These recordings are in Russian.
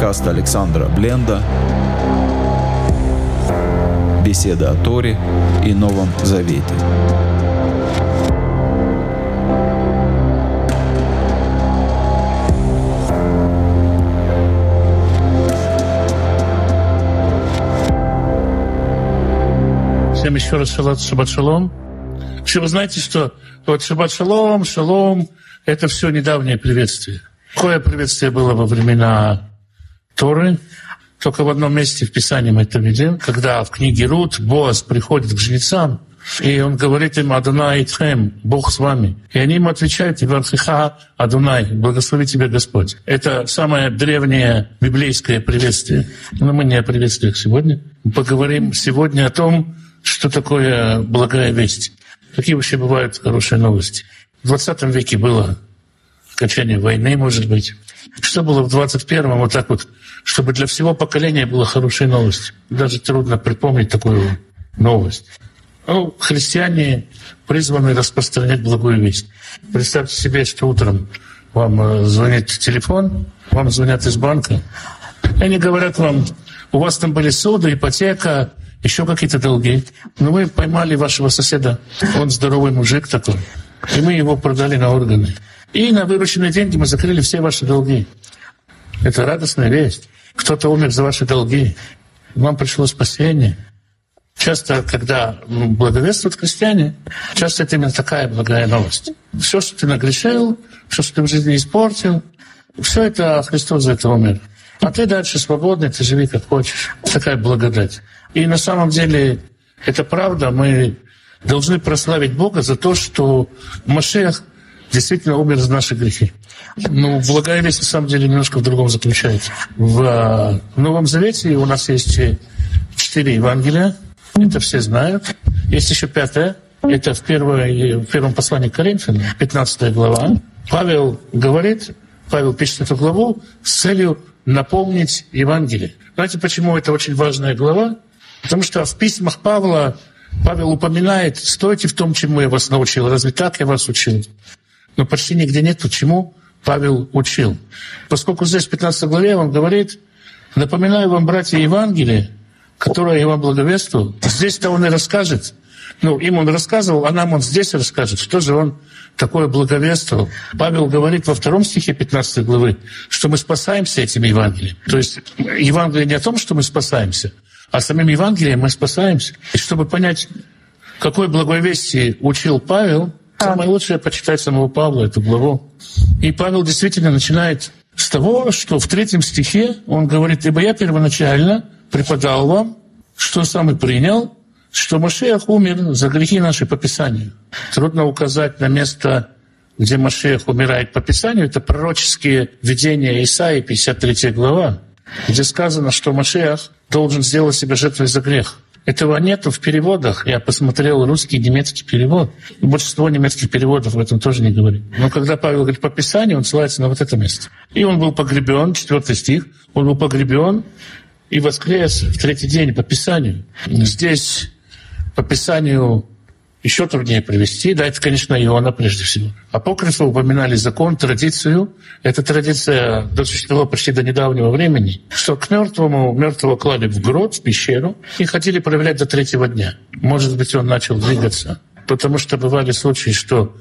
подкаст Александра Бленда «Беседа о Торе и Новом Завете». Всем еще раз шалат, шаббат шалом. Все вы знаете, что вот шаббат шалом, шалом – это все недавнее приветствие. Какое приветствие было во времена Торы? Только в одном месте в Писании мы это видим, когда в книге Рут Боас приходит к жнецам, и он говорит им «Адунай Итхем», «Бог с вами». И они ему отвечают «Ивархиха Адунай», «Благослови тебя Господь». Это самое древнее библейское приветствие. Но мы не о приветствиях сегодня. Мы поговорим сегодня о том, что такое благая весть. Какие вообще бывают хорошие новости. В 20 веке было окончание войны, может быть. Что было в 21-м, вот так вот, чтобы для всего поколения было хорошая новость. Даже трудно припомнить такую новость. Ну, христиане призваны распространять благую весть. Представьте себе, что утром вам э, звонит телефон, вам звонят из банка, и они говорят вам, у вас там были суды, ипотека, еще какие-то долги. Но мы поймали вашего соседа, он здоровый мужик такой, и мы его продали на органы. И на вырученные деньги мы закрыли все ваши долги. Это радостная весть. Кто-то умер за ваши долги. Вам пришло спасение. Часто, когда благовествуют христиане, часто это именно такая благая новость. Все, что ты нагрешил, все, что ты в жизни испортил, все это Христос за это умер. А ты дальше свободный, ты живи как хочешь. Такая благодать. И на самом деле это правда. Мы должны прославить Бога за то, что Машех действительно умер за наши грехи. Ну, благая весть на самом деле немножко в другом заключается. В э, Новом Завете у нас есть четыре Евангелия, это все знают. Есть еще пятое, это в, первой, в первом послании к Коринфянам, 15 глава. Павел говорит, Павел пишет эту главу с целью напомнить Евангелие. Знаете, почему это очень важная глава? Потому что в письмах Павла Павел упоминает, стойте в том, чему я вас научил. Разве так я вас учил? Но почти нигде нет, почему Павел учил. Поскольку здесь в 15 главе он говорит, напоминаю вам, братья, Евангелие, которое я вам благовествовал. Здесь-то он и расскажет. Ну, им он рассказывал, а нам он здесь расскажет, что же он такое благовествовал. Павел говорит во втором стихе 15 главы, что мы спасаемся этим Евангелием. То есть Евангелие не о том, что мы спасаемся, а самим Евангелием мы спасаемся. И чтобы понять, какой благой вести учил Павел, Самое лучшее почитать самого Павла, эту главу. И Павел действительно начинает с того, что в третьем стихе он говорит, «Ибо я первоначально преподал вам, что сам и принял, что Машех умер за грехи наши по Писанию». Трудно указать на место, где Машех умирает по Писанию. Это пророческие видения Исаии, 53 глава, где сказано, что Машех должен сделать себя жертвой за грех. Этого нету в переводах. Я посмотрел русский и немецкий перевод. Большинство немецких переводов об этом тоже не говорит. Но когда Павел говорит по Писанию, он ссылается на вот это место. И он был погребен, четвертый стих, он был погребен и воскрес в третий день по Писанию. Здесь по Писанию еще труднее привести. Да, это, конечно, Иоанна прежде всего. Апокрифы упоминали закон, традицию. Эта традиция досуществовала почти до недавнего времени, что к мертвому мертвого клали в грот, в пещеру, и хотели проверять до третьего дня. Может быть, он начал двигаться. Потому что бывали случаи, что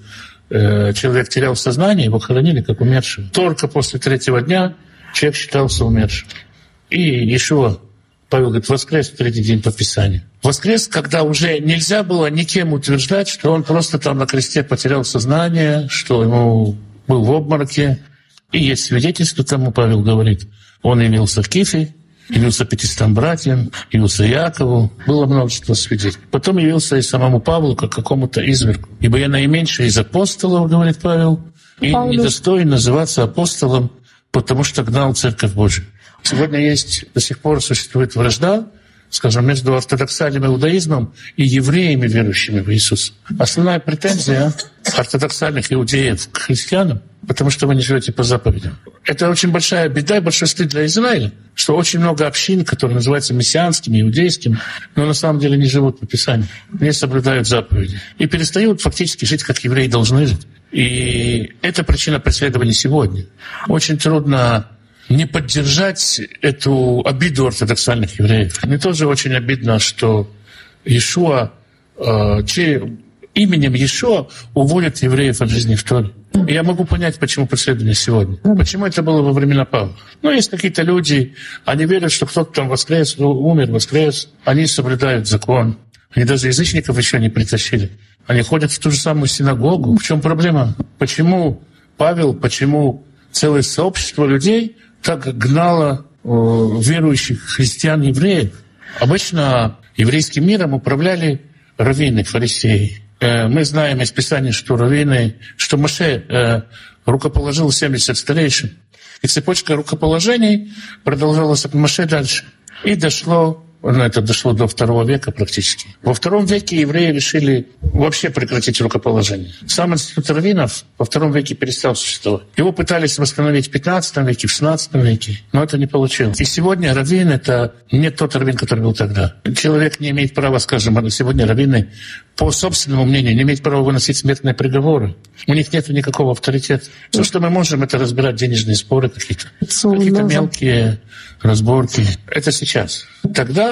э, человек терял сознание, его хоронили как умершего. Только после третьего дня человек считался умершим. И еще Павел говорит, воскрес в третий день по Писанию. Воскрес, когда уже нельзя было никем утверждать, что он просто там на кресте потерял сознание, что ему был в обмороке. И есть свидетельство тому, Павел говорит. Он явился в Кифе, явился пятистам братьям, явился Якову. Было множество свидетелей. Потом явился и самому Павлу, как какому-то изверку. «Ибо я наименьший из апостолов, — говорит Павел, — и недостоин называться апостолом, потому что гнал Церковь Божию». Сегодня есть, до сих пор существует вражда, скажем, между ортодоксальным иудаизмом и евреями, верующими в Иисуса. Основная претензия ортодоксальных иудеев к христианам, потому что вы не живете по заповедям. Это очень большая беда и большой стыд для Израиля, что очень много общин, которые называются мессианскими, иудейскими, но на самом деле не живут по Писанию, не соблюдают заповеди и перестают фактически жить, как евреи должны жить. И это причина преследования сегодня. Очень трудно не поддержать эту обиду ортодоксальных евреев. Мне тоже очень обидно, что Иешуа, э, именем Иешуа уводят евреев от жизни в Торе. Я могу понять, почему преследование сегодня. Почему это было во времена Павла. Ну, есть какие-то люди, они верят, что кто-то там воскрес, умер, воскрес. Они соблюдают закон. Они даже язычников еще не притащили. Они ходят в ту же самую синагогу. В чем проблема? Почему Павел, почему целое сообщество людей так гнало э, верующих христиан, евреев? Обычно еврейским миром управляли раввины, фарисеи. Э, мы знаем из Писания, что раввины, что Моше э, рукоположил 70 старейшин. И цепочка рукоположений продолжалась от Моше дальше. И дошло это дошло до второго века практически. Во втором веке евреи решили вообще прекратить рукоположение. Сам институт раввинов во втором веке перестал существовать. Его пытались восстановить в 15 веке, в 16 веке, но это не получилось. И сегодня раввин — это не тот раввин, который был тогда. Человек не имеет права, скажем, сегодня раввины по собственному мнению, не имеют права выносить смертные приговоры. У них нет никакого авторитета. Все, что мы можем, это разбирать денежные споры какие-то. Какие-то мелкие разборки. Это сейчас. Тогда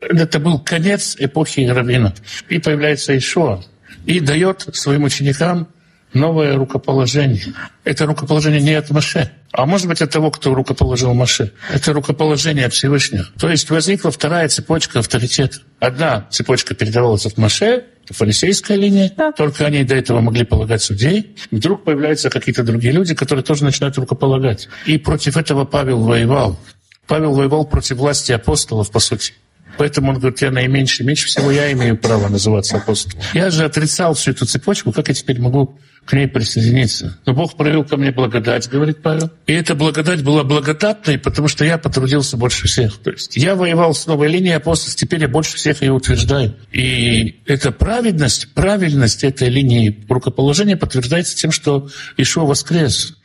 это был конец эпохи раввинов. И появляется Ишуа. И дает своим ученикам новое рукоположение. Это рукоположение не от Маше, а может быть от того, кто рукоположил Маше. Это рукоположение от Всевышнего. То есть возникла вторая цепочка авторитета. Одна цепочка передавалась от Маше, фарисейская линия, да. только они до этого могли полагать судей. Вдруг появляются какие-то другие люди, которые тоже начинают рукополагать. И против этого Павел воевал. Павел воевал против власти апостолов, по сути. Поэтому он говорит, я наименьший, меньше всего я имею право называться апостолом. Я же отрицал всю эту цепочку, как я теперь могу к ней присоединиться? Но Бог проявил ко мне благодать, говорит Павел. И эта благодать была благодатной, потому что я потрудился больше всех. То есть я воевал с новой линией апостолов, теперь я больше всех ее утверждаю. И эта праведность, правильность этой линии рукоположения подтверждается тем, что Ишуа воскрес.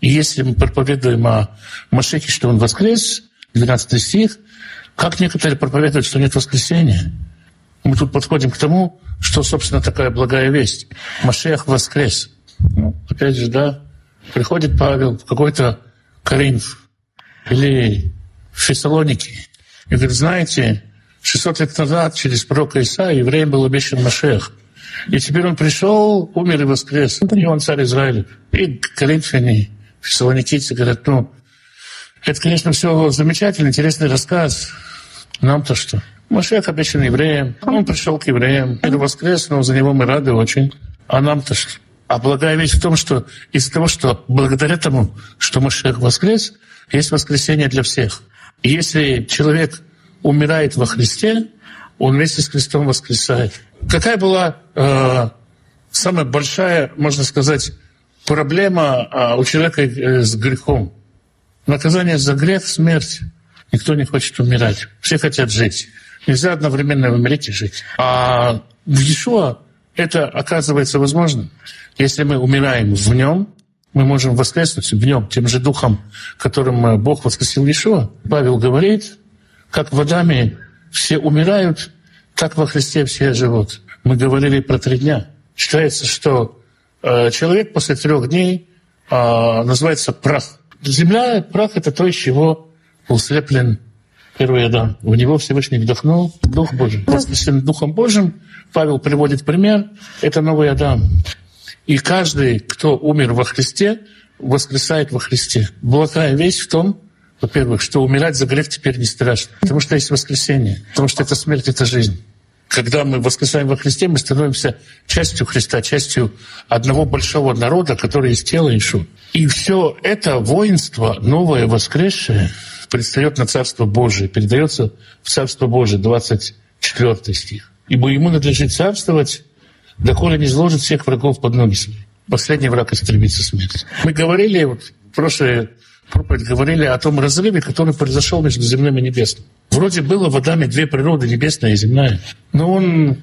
И если мы проповедуем о Машехе, что он воскрес, 12 стих, как некоторые проповедуют, что нет воскресения? Мы тут подходим к тому, что, собственно, такая благая весть. Машех воскрес. Ну, опять же, да, приходит Павел в какой-то Коринф или в Фессалоники и говорит, знаете, 600 лет назад через пророка Иса евреям был обещан Машех. И теперь он пришел, умер и воскрес. И он царь Израиля. И коринфяне, фессалоникийцы говорят, ну, это, конечно, все замечательно, интересный рассказ, нам-то что? Машех обещан евреям. Он пришел к евреям. Мир воскрес, но за него мы рады очень. А нам-то что? А благая вещь в том, что из-за того, что благодаря тому, что Машех воскрес, есть воскресение для всех. Если человек умирает во Христе, он вместе с Христом воскресает. Какая была э, самая большая, можно сказать, проблема э, у человека э, с грехом? Наказание за грех — смерть. Никто не хочет умирать. Все хотят жить. Нельзя одновременно умереть и жить. А в Иешуа это оказывается возможным. Если мы умираем в нем, мы можем воскреснуть в нем тем же духом, которым Бог воскресил Иешуа. Павел говорит, как в Адаме все умирают, так во Христе все живут. Мы говорили про три дня. Считается, что э, человек после трех дней э, называется прах. Земля, прах — это то, из чего был слеплен первый Адам. В него Всевышний вдохнул Дух Божий. Воскресен Духом Божьим, Павел приводит пример, это новый Адам. И каждый, кто умер во Христе, воскресает во Христе. Благая вещь в том, во-первых, что умирать за грех теперь не страшно, потому что есть воскресение, потому что это смерть, это жизнь. Когда мы воскресаем во Христе, мы становимся частью Христа, частью одного большого народа, который есть тело Ишу. И все это воинство, новое, воскресшее, предстает на Царство Божие, передается в Царство Божие, 24 стих. «Ибо ему надлежит царствовать, доколе не сложит всех врагов под ноги свои». Последний враг истребится смерть. Мы говорили, в прошлой проповедь говорили о том разрыве, который произошел между земным и небесным. Вроде было в Адаме две природы, небесная и земная. Но он,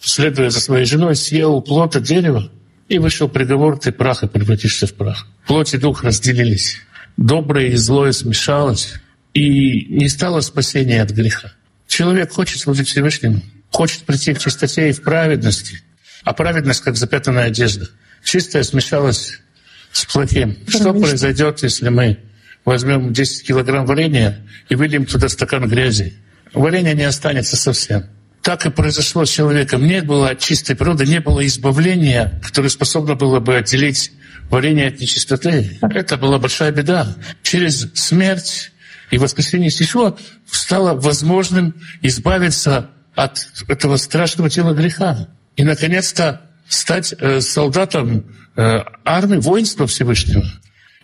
следуя за своей женой, съел плод от дерева, и вышел приговор, ты прах и превратишься в прах. Плоть и дух разделились. Доброе и злое смешалось, и не стало спасения от греха. Человек хочет служить Всевышнему, хочет прийти к чистоте и в праведности, а праведность как запятанная одежда. Чистое смешалось с плохим. Что произойдет, если мы возьмем 10 килограмм варенья и выльем туда стакан грязи. Варенье не останется совсем. Так и произошло с человеком. Не было от чистой природы, не было избавления, которое способно было бы отделить варенье от нечистоты. Это была большая беда. Через смерть и воскресение Ишуа стало возможным избавиться от этого страшного тела греха. И, наконец-то, стать э, солдатом э, армии, воинства Всевышнего.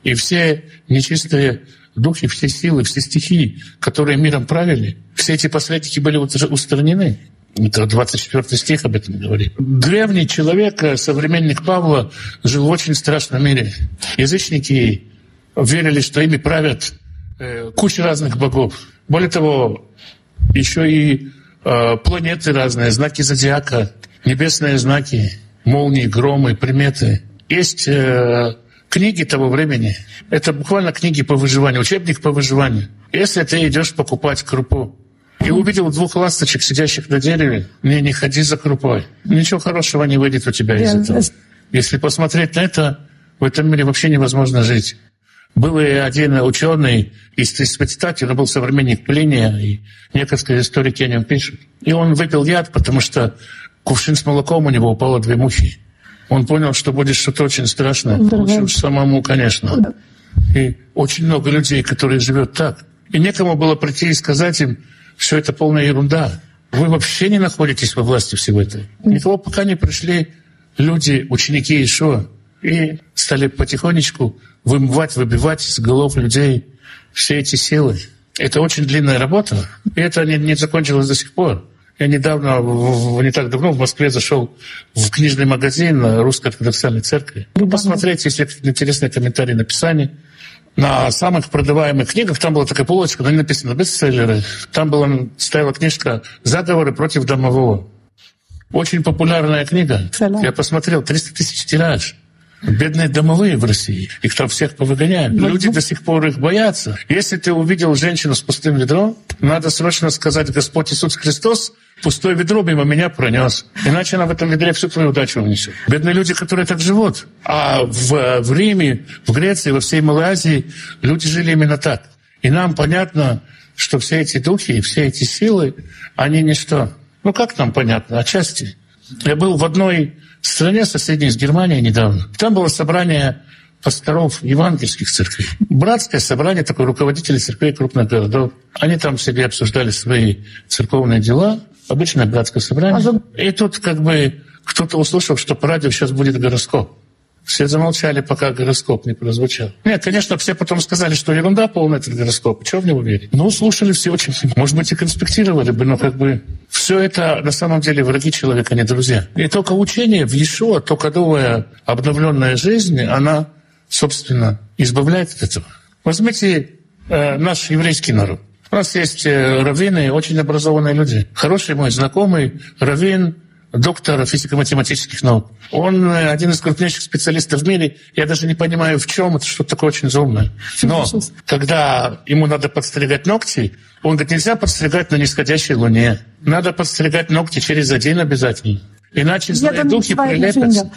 И все нечистые духи, все силы, все стихии, которые миром правили, все эти посредники были уже устранены. Это 24 стих об этом говорит. Древний человек, э, современник Павла, жил в очень страшном мире. Язычники верили, что ими правят э, куча разных богов. Более того, еще и э, планеты разные, знаки зодиака, небесные знаки, молнии, громы, приметы. Есть э, книги того времени. Это буквально книги по выживанию, учебник по выживанию. Если ты идешь покупать крупу и увидел двух ласточек, сидящих на дереве, не, не ходи за крупой. Ничего хорошего не выйдет у тебя из этого. Если посмотреть на это, в этом мире вообще невозможно жить. Был и один ученый из он был современник Плиния, и некоторые историки о нем пишут. И он выпил яд, потому что кувшин с молоком у него упало две мухи. Он понял, что будет что-то очень страшное. Лучше самому, конечно. И очень много людей, которые живут так. И некому было прийти и сказать им, все это полная ерунда. Вы вообще не находитесь во власти всего этого. Никого пока не пришли люди, ученики Ишуа, и стали потихонечку вымывать, выбивать из голов людей все эти силы. Это очень длинная работа, и это не, не закончилось до сих пор. Я недавно, не так давно в Москве зашел в книжный магазин Русской ортодоксальной церкви. Ну, посмотрите, если интересные комментарии написания. На самых продаваемых книгах там была такая полочка, на ней написано «бестселлеры». Там была, стояла книжка «Заговоры против домового». Очень популярная книга. Я посмотрел, 300 тысяч тираж. Бедные домовые в России. Их там всех повыгоняют. Люди до сих пор их боятся. Если ты увидел женщину с пустым ведром, надо срочно сказать «Господь Иисус Христос, пустое ведро мимо меня пронес. Иначе она в этом ведре всю твою удачу унесет. Бедные люди, которые так живут. А в, в Риме, в Греции, во всей Малой Азии люди жили именно так. И нам понятно, что все эти духи, все эти силы, они ничто. Ну как нам понятно? Отчасти. Я был в одной стране, соседней с Германией недавно. Там было собрание пасторов евангельских церквей. Братское собрание, такое руководители церквей крупных городов. Они там себе обсуждали свои церковные дела. Обычное братское собрание. И тут как бы кто-то услышал, что по радио сейчас будет гороскоп. Все замолчали, пока гороскоп не прозвучал. Нет, конечно, все потом сказали, что ерунда полная этот гороскоп. Чего в него верить? Ну, слушали все очень... Может быть, и конспектировали бы, но как бы... Все это на самом деле враги человека, а не друзья. И только учение в Иешуа, только новая обновленная жизнь, она, собственно, избавляет от этого. Возьмите э, наш еврейский народ. У нас есть э, раввины, очень образованные люди. Хороший мой знакомый раввин, доктор физико-математических наук. Он э, один из крупнейших специалистов в мире. Я даже не понимаю, в чем это что-то такое очень заумное. Но когда ему надо подстригать ногти, он говорит, нельзя подстригать на нисходящей луне. Надо подстригать ногти через один обязательно. Иначе злые духи прилепятся.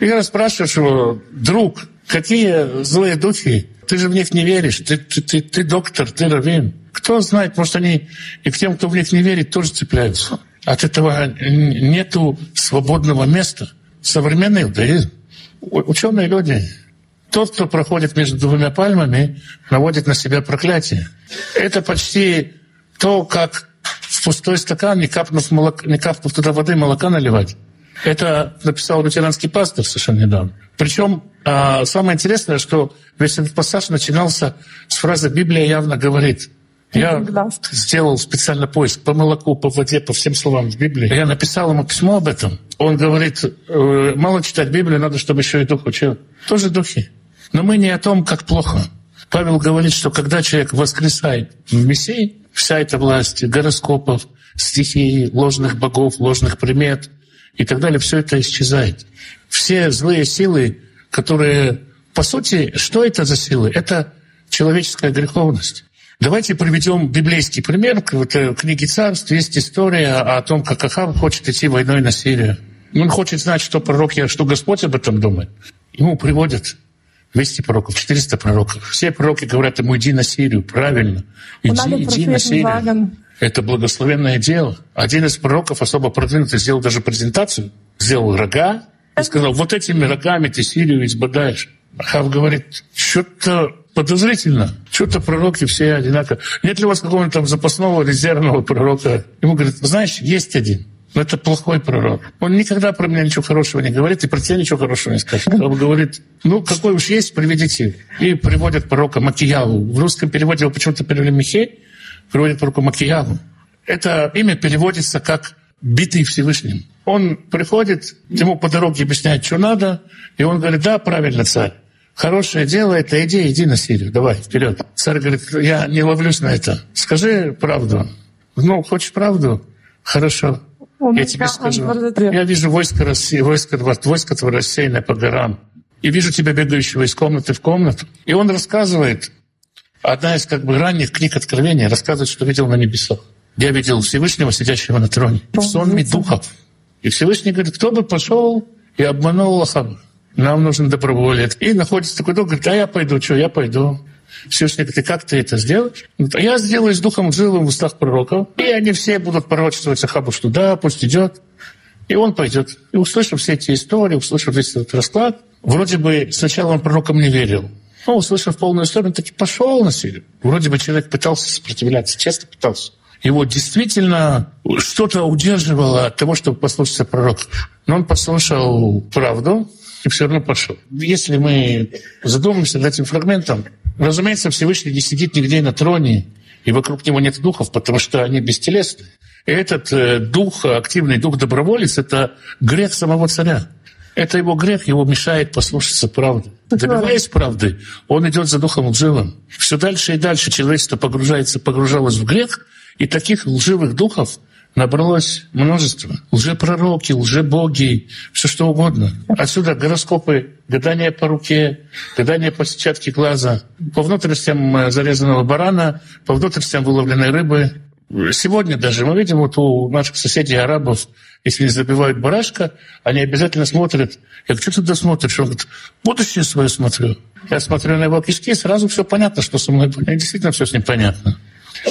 И я спрашиваю его, друг, какие злые духи? Ты же в них не веришь. Ты, ты, ты, ты доктор, ты раввин. Кто знает, может, они и к тем, кто в них не верит, тоже цепляются. От этого нету свободного места. Современный иудаизм. Ученые люди. Тот, кто проходит между двумя пальмами, наводит на себя проклятие. Это почти то, как в пустой стакан, не капнув, молока, не капнув туда воды, молока наливать. Это написал лютеранский пастор совершенно недавно. Причем а, самое интересное, что весь этот пассаж начинался с фразы «Библия явно говорит». Я сделал специально поиск по молоку, по воде, по всем словам в Библии. Я написал ему письмо об этом. Он говорит, «Э, мало читать Библию, надо, чтобы еще и дух учил. Тоже духи. Но мы не о том, как плохо. Павел говорит, что когда человек воскресает в Мессии, вся эта власть гороскопов, стихий, ложных богов, ложных примет и так далее, все это исчезает. Все злые силы, которые... По сути, что это за силы? Это человеческая греховность. Давайте приведем библейский пример. В книге царств есть история о том, как Ахав хочет идти войной на Сирию. Он хочет знать, что пророк, что Господь об этом думает. Ему приводят 200 пророков, 400 пророков. Все пророки говорят ему, иди на Сирию, правильно. Иди, иди на Сирию. Это благословенное дело. Один из пророков особо продвинутый сделал даже презентацию, сделал рога и сказал, вот этими рогами ты Сирию избадаешь. Ахав говорит, что-то подозрительно. Что-то пророки все одинаковые. Нет ли у вас какого-нибудь там запасного резервного пророка? Ему говорят, знаешь, есть один. Но это плохой пророк. Он никогда про меня ничего хорошего не говорит, и про тебя ничего хорошего не скажет. Он говорит, ну, какой уж есть, приведите. И приводят пророка Макияву. В русском переводе его почему-то перевели Михей, приводят пророка Макияву. Это имя переводится как «битый Всевышним». Он приходит, ему по дороге объясняет, что надо, и он говорит, да, правильно, царь. Хорошее дело — это иди, иди на Сирию, давай, вперед. Царь говорит, я не ловлюсь на это. Скажи правду. Ну, хочешь правду? Хорошо. Я тебе скажу. Я вижу войско России, войско, войско твое рассеянное по горам. И вижу тебя бегающего из комнаты в комнату. И он рассказывает, одна из как бы ранних книг Откровения, рассказывает, что видел на небесах. Я видел Всевышнего, сидящего на троне, в сонме духов. И Всевышний говорит, кто бы пошел и обманул Ахаба. Нам нужен доброволец. И находится такой дух, говорит, а я пойду, что, я пойду. Всевышний и как ты это сделаешь? А я сделаю с духом жилым в устах пророков, и они все будут пророчествовать Ахабу, что да, пусть идет. И он пойдет. И услышав все эти истории, услышав весь этот расклад, вроде бы сначала он пророкам не верил. Но услышав полную историю, таки пошел на Сирию. Вроде бы человек пытался сопротивляться, честно пытался. Его действительно что-то удерживало от того, чтобы послушаться пророка. Но он послушал правду, и все равно пошел. Если мы задумаемся над этим фрагментом, разумеется, Всевышний не сидит нигде на троне, и вокруг него нет духов, потому что они бестелесны. И этот э, дух, активный дух доброволец, это грех самого царя. Это его грех, его мешает послушаться правды. Добиваясь правды, он идет за духом лживым. Все дальше и дальше человечество погружается, погружалось в грех, и таких лживых духов набралось множество. Лжепророки, лжебоги, все что угодно. Отсюда гороскопы, гадания по руке, гадания по сетчатке глаза, по внутренностям э, зарезанного барана, по внутренностям выловленной рыбы. Сегодня даже мы видим вот у наших соседей арабов, если не забивают барашка, они обязательно смотрят. Я говорю, что ты туда смотришь? Он говорит, будущее свое смотрю. Я смотрю на его кишки, сразу все понятно, что со мной. Действительно все с ним понятно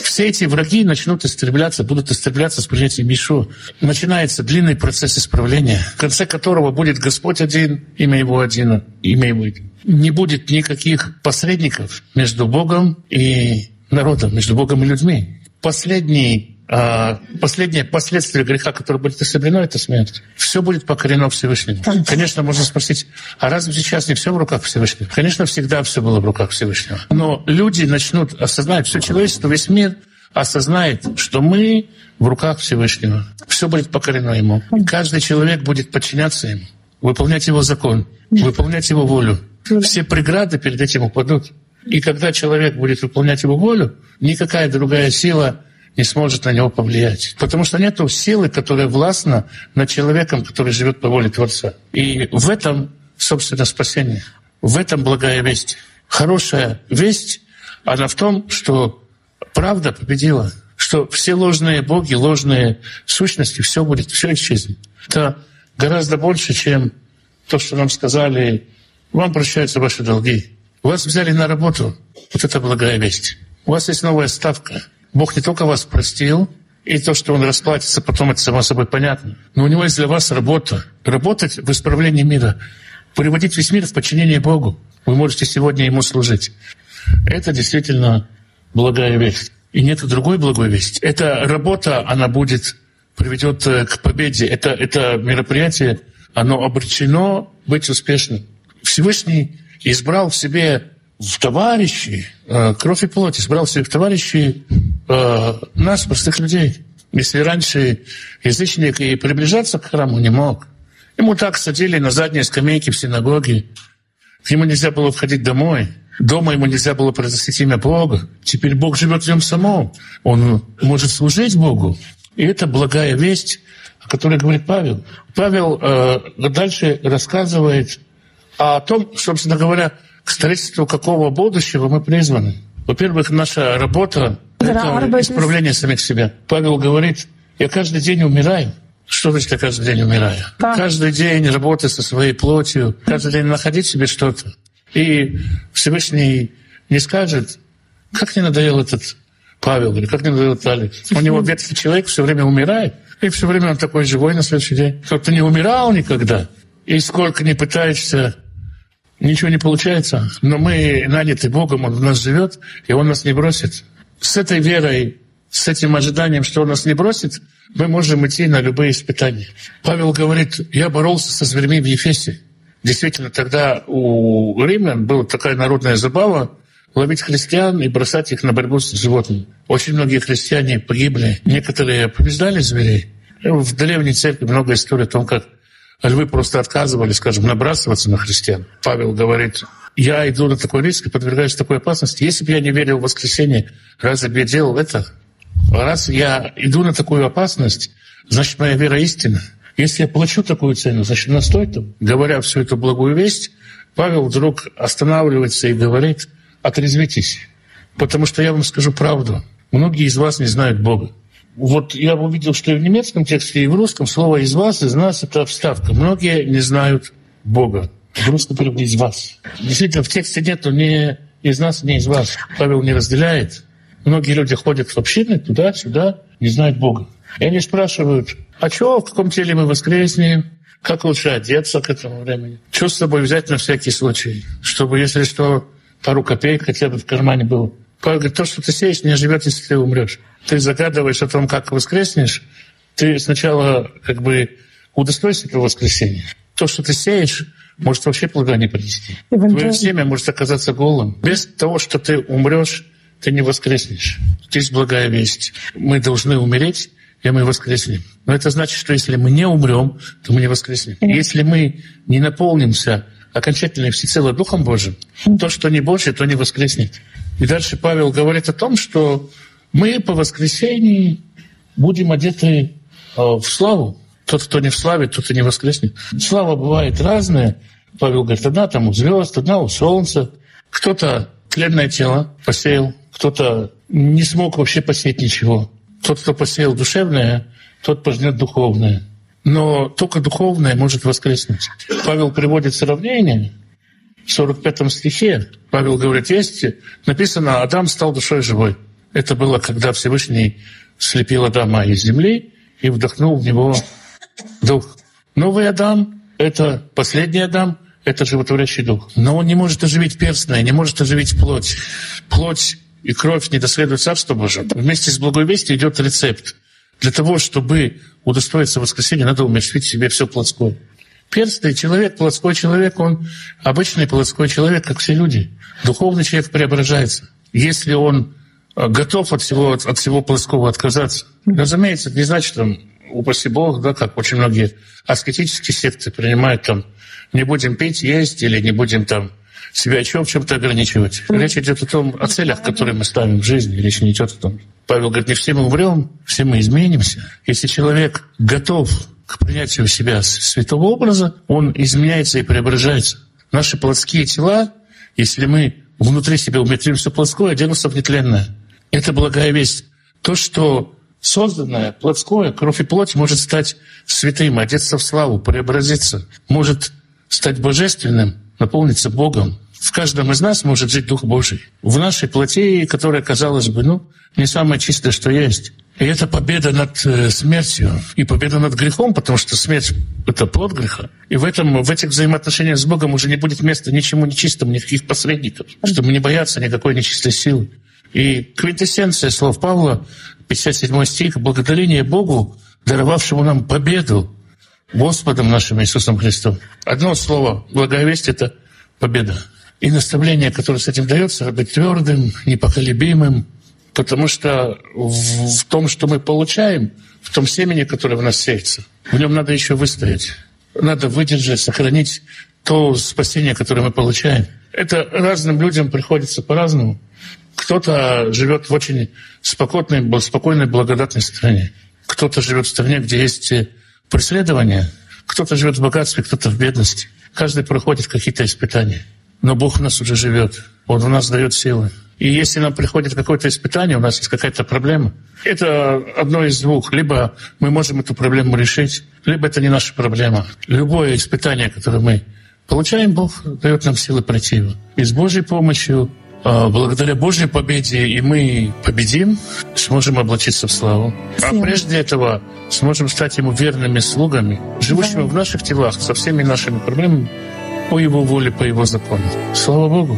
все эти враги начнут истребляться, будут истребляться с принятием Ишу. Начинается длинный процесс исправления, в конце которого будет Господь один, имя Его один, имя Его один. Не будет никаких посредников между Богом и народом, между Богом и людьми. Последний последнее последствие греха, которое будет истреблено, это смерть. Все будет покорено Всевышнему. Конечно, можно спросить, а разве сейчас не все в руках Всевышнего? Конечно, всегда все было в руках Всевышнего. Но люди начнут осознать, все человечество, весь мир осознает, что мы в руках Всевышнего. Все будет покорено Ему. Каждый человек будет подчиняться Ему, выполнять Его закон, выполнять Его волю. Все преграды перед этим упадут. И когда человек будет выполнять Его волю, никакая другая сила не сможет на него повлиять. Потому что нет силы, которая властна над человеком, который живет по воле Творца. И в этом, собственно, спасение. В этом благая весть. Хорошая весть, она в том, что правда победила, что все ложные боги, ложные сущности, все будет, все исчезнет. Это гораздо больше, чем то, что нам сказали, вам прощаются ваши долги. Вас взяли на работу. Вот это благая весть. У вас есть новая ставка. Бог не только вас простил, и то, что Он расплатится, потом это само собой понятно. Но у Него есть для вас работа. Работать в исправлении мира. Приводить весь мир в подчинение Богу. Вы можете сегодня Ему служить. Это действительно благая весть. И нет другой благой вести. Эта работа, она будет, приведет э, к победе. Это, это мероприятие, оно обречено быть успешным. Всевышний избрал в себе в товарищи, э, кровь и плоть, избрал себе в товарищи э, нас, простых людей. Если раньше язычник и приближаться к храму не мог, ему так садили на задние скамейки в синагоге, к нему нельзя было входить домой, дома ему нельзя было произносить имя Бога. Теперь Бог живет в нем самом, он может служить Богу. И это благая весть, о которой говорит Павел. Павел э, дальше рассказывает о том, собственно говоря, к строительству какого будущего мы призваны. Во-первых, наша работа — это исправление самих себя. Павел говорит, я каждый день умираю. Что значит я каждый день умираю? Да. Каждый день работать со своей плотью, каждый день находить себе что-то. И Всевышний не скажет, как не надоел этот Павел, или как не надоел этот Алекс. У него ветхий человек все время умирает, и все время он такой живой на следующий день. Кто-то не умирал никогда. И сколько не пытаешься, ничего не получается. Но мы наняты Богом, Он в нас живет, и Он нас не бросит. С этой верой, с этим ожиданием, что Он нас не бросит, мы можем идти на любые испытания. Павел говорит, я боролся со зверьми в Ефесе. Действительно, тогда у римлян была такая народная забава ловить христиан и бросать их на борьбу с животными. Очень многие христиане погибли. Некоторые побеждали зверей. В древней церкви много историй о том, как львы просто отказывались, скажем, набрасываться на христиан. Павел говорит, я иду на такой риск и подвергаюсь такой опасности. Если бы я не верил в воскресенье, разве бы я делал это? Раз я иду на такую опасность, значит, моя вера истина. Если я плачу такую цену, значит, она стоит. Говоря всю эту благую весть, Павел вдруг останавливается и говорит, отрезвитесь, потому что я вам скажу правду. Многие из вас не знают Бога. Вот я увидел, что и в немецком тексте, и в русском слово «из вас», «из нас» — это вставка. Многие не знают Бога. Русском переводе «из вас». Действительно, в тексте нету ни «из нас», ни «из вас». Павел не разделяет. Многие люди ходят в общины туда-сюда, не знают Бога. И они спрашивают, а что, в каком теле мы воскреснем? Как лучше одеться к этому времени? Что с собой взять на всякий случай? Чтобы, если что, пару копеек хотя бы в кармане было. Павел говорит, то, что ты сеешь, не живет, если ты умрешь. Ты загадываешь о том, как воскреснешь, ты сначала как бы удостойся этого воскресения. То, что ты сеешь, может вообще плода не принести. Твое семя может оказаться голым. Без того, что ты умрешь, ты не воскреснешь. Здесь благая весть. Мы должны умереть, и мы воскреснем. Но это значит, что если мы не умрем, то мы не воскреснем. Если мы не наполнимся окончательно и всецело Духом Божьим, то, что не Божье, то не воскреснет. И дальше Павел говорит о том, что мы по воскресении будем одеты э, в славу. Тот, кто не в славе, тот и не воскреснет. Слава бывает разная. Павел говорит, одна там у звезд, одна у солнца. Кто-то тленное тело посеял, кто-то не смог вообще посеять ничего. Тот, кто посеял душевное, тот пожнет духовное. Но только духовное может воскреснуть. Павел приводит сравнение в 45 стихе. Павел говорит, есть, написано, Адам стал душой живой. Это было, когда Всевышний слепил Адама из земли и вдохнул в него дух. Новый Адам — это последний Адам, это животворящий дух. Но он не может оживить перстное, не может оживить плоть. Плоть и кровь не доследуют Царство Божие. Вместе с благой идет рецепт. Для того, чтобы удостоиться воскресения, надо умерщвить себе все плотское. Перстный человек, плотской человек, он обычный плотской человек, как все люди. Духовный человек преображается. Если он э, готов от всего, от всего плоского отказаться. Разумеется, это не значит, там, упаси Бог, да, как очень многие аскетические секты принимают там, не будем пить, есть, или не будем там себя еще в чем-то ограничивать. Речь идет о том, о целях, которые мы ставим в жизни. Речь не идет о том. Павел говорит, не все мы умрем, все мы изменимся. Если человек готов к принятию себя святого образа, он изменяется и преображается. Наши плотские тела, если мы внутри себя умертвим все плотское, делаются в нетленное. Это благая весть. То, что созданное, плотское, кровь и плоть может стать святым, одеться в славу, преобразиться, может стать божественным, наполниться Богом, в каждом из нас может жить Дух Божий. В нашей плоти, которая, казалось бы, ну, не самое чистое, что есть. И это победа над э, смертью и победа над грехом, потому что смерть — это плод греха. И в, этом, в этих взаимоотношениях с Богом уже не будет места ничему нечистому, никаких посредников, чтобы не бояться никакой нечистой силы. И квинтэссенция слов Павла, 57 стих, «Благодарение Богу, даровавшему нам победу Господом нашим Иисусом Христом». Одно слово «благая весть» — это победа и наставление, которое с этим дается, быть твердым, непоколебимым, потому что в том, что мы получаем, в том семени, которое в нас сеется, в нем надо еще выстоять. Надо выдержать, сохранить то спасение, которое мы получаем. Это разным людям приходится по-разному. Кто-то живет в очень спокойной, спокойной, благодатной стране. Кто-то живет в стране, где есть преследования. Кто-то живет в богатстве, кто-то в бедности. Каждый проходит какие-то испытания но Бог в нас уже живет. Он в нас дает силы. И если нам приходит какое-то испытание, у нас есть какая-то проблема, это одно из двух. Либо мы можем эту проблему решить, либо это не наша проблема. Любое испытание, которое мы получаем, Бог дает нам силы пройти его. И с Божьей помощью, благодаря Божьей победе, и мы победим, сможем облачиться в славу. А прежде этого сможем стать Ему верными слугами, живущими да. в наших телах, со всеми нашими проблемами, по Его воле, по Его закону. Слава Богу!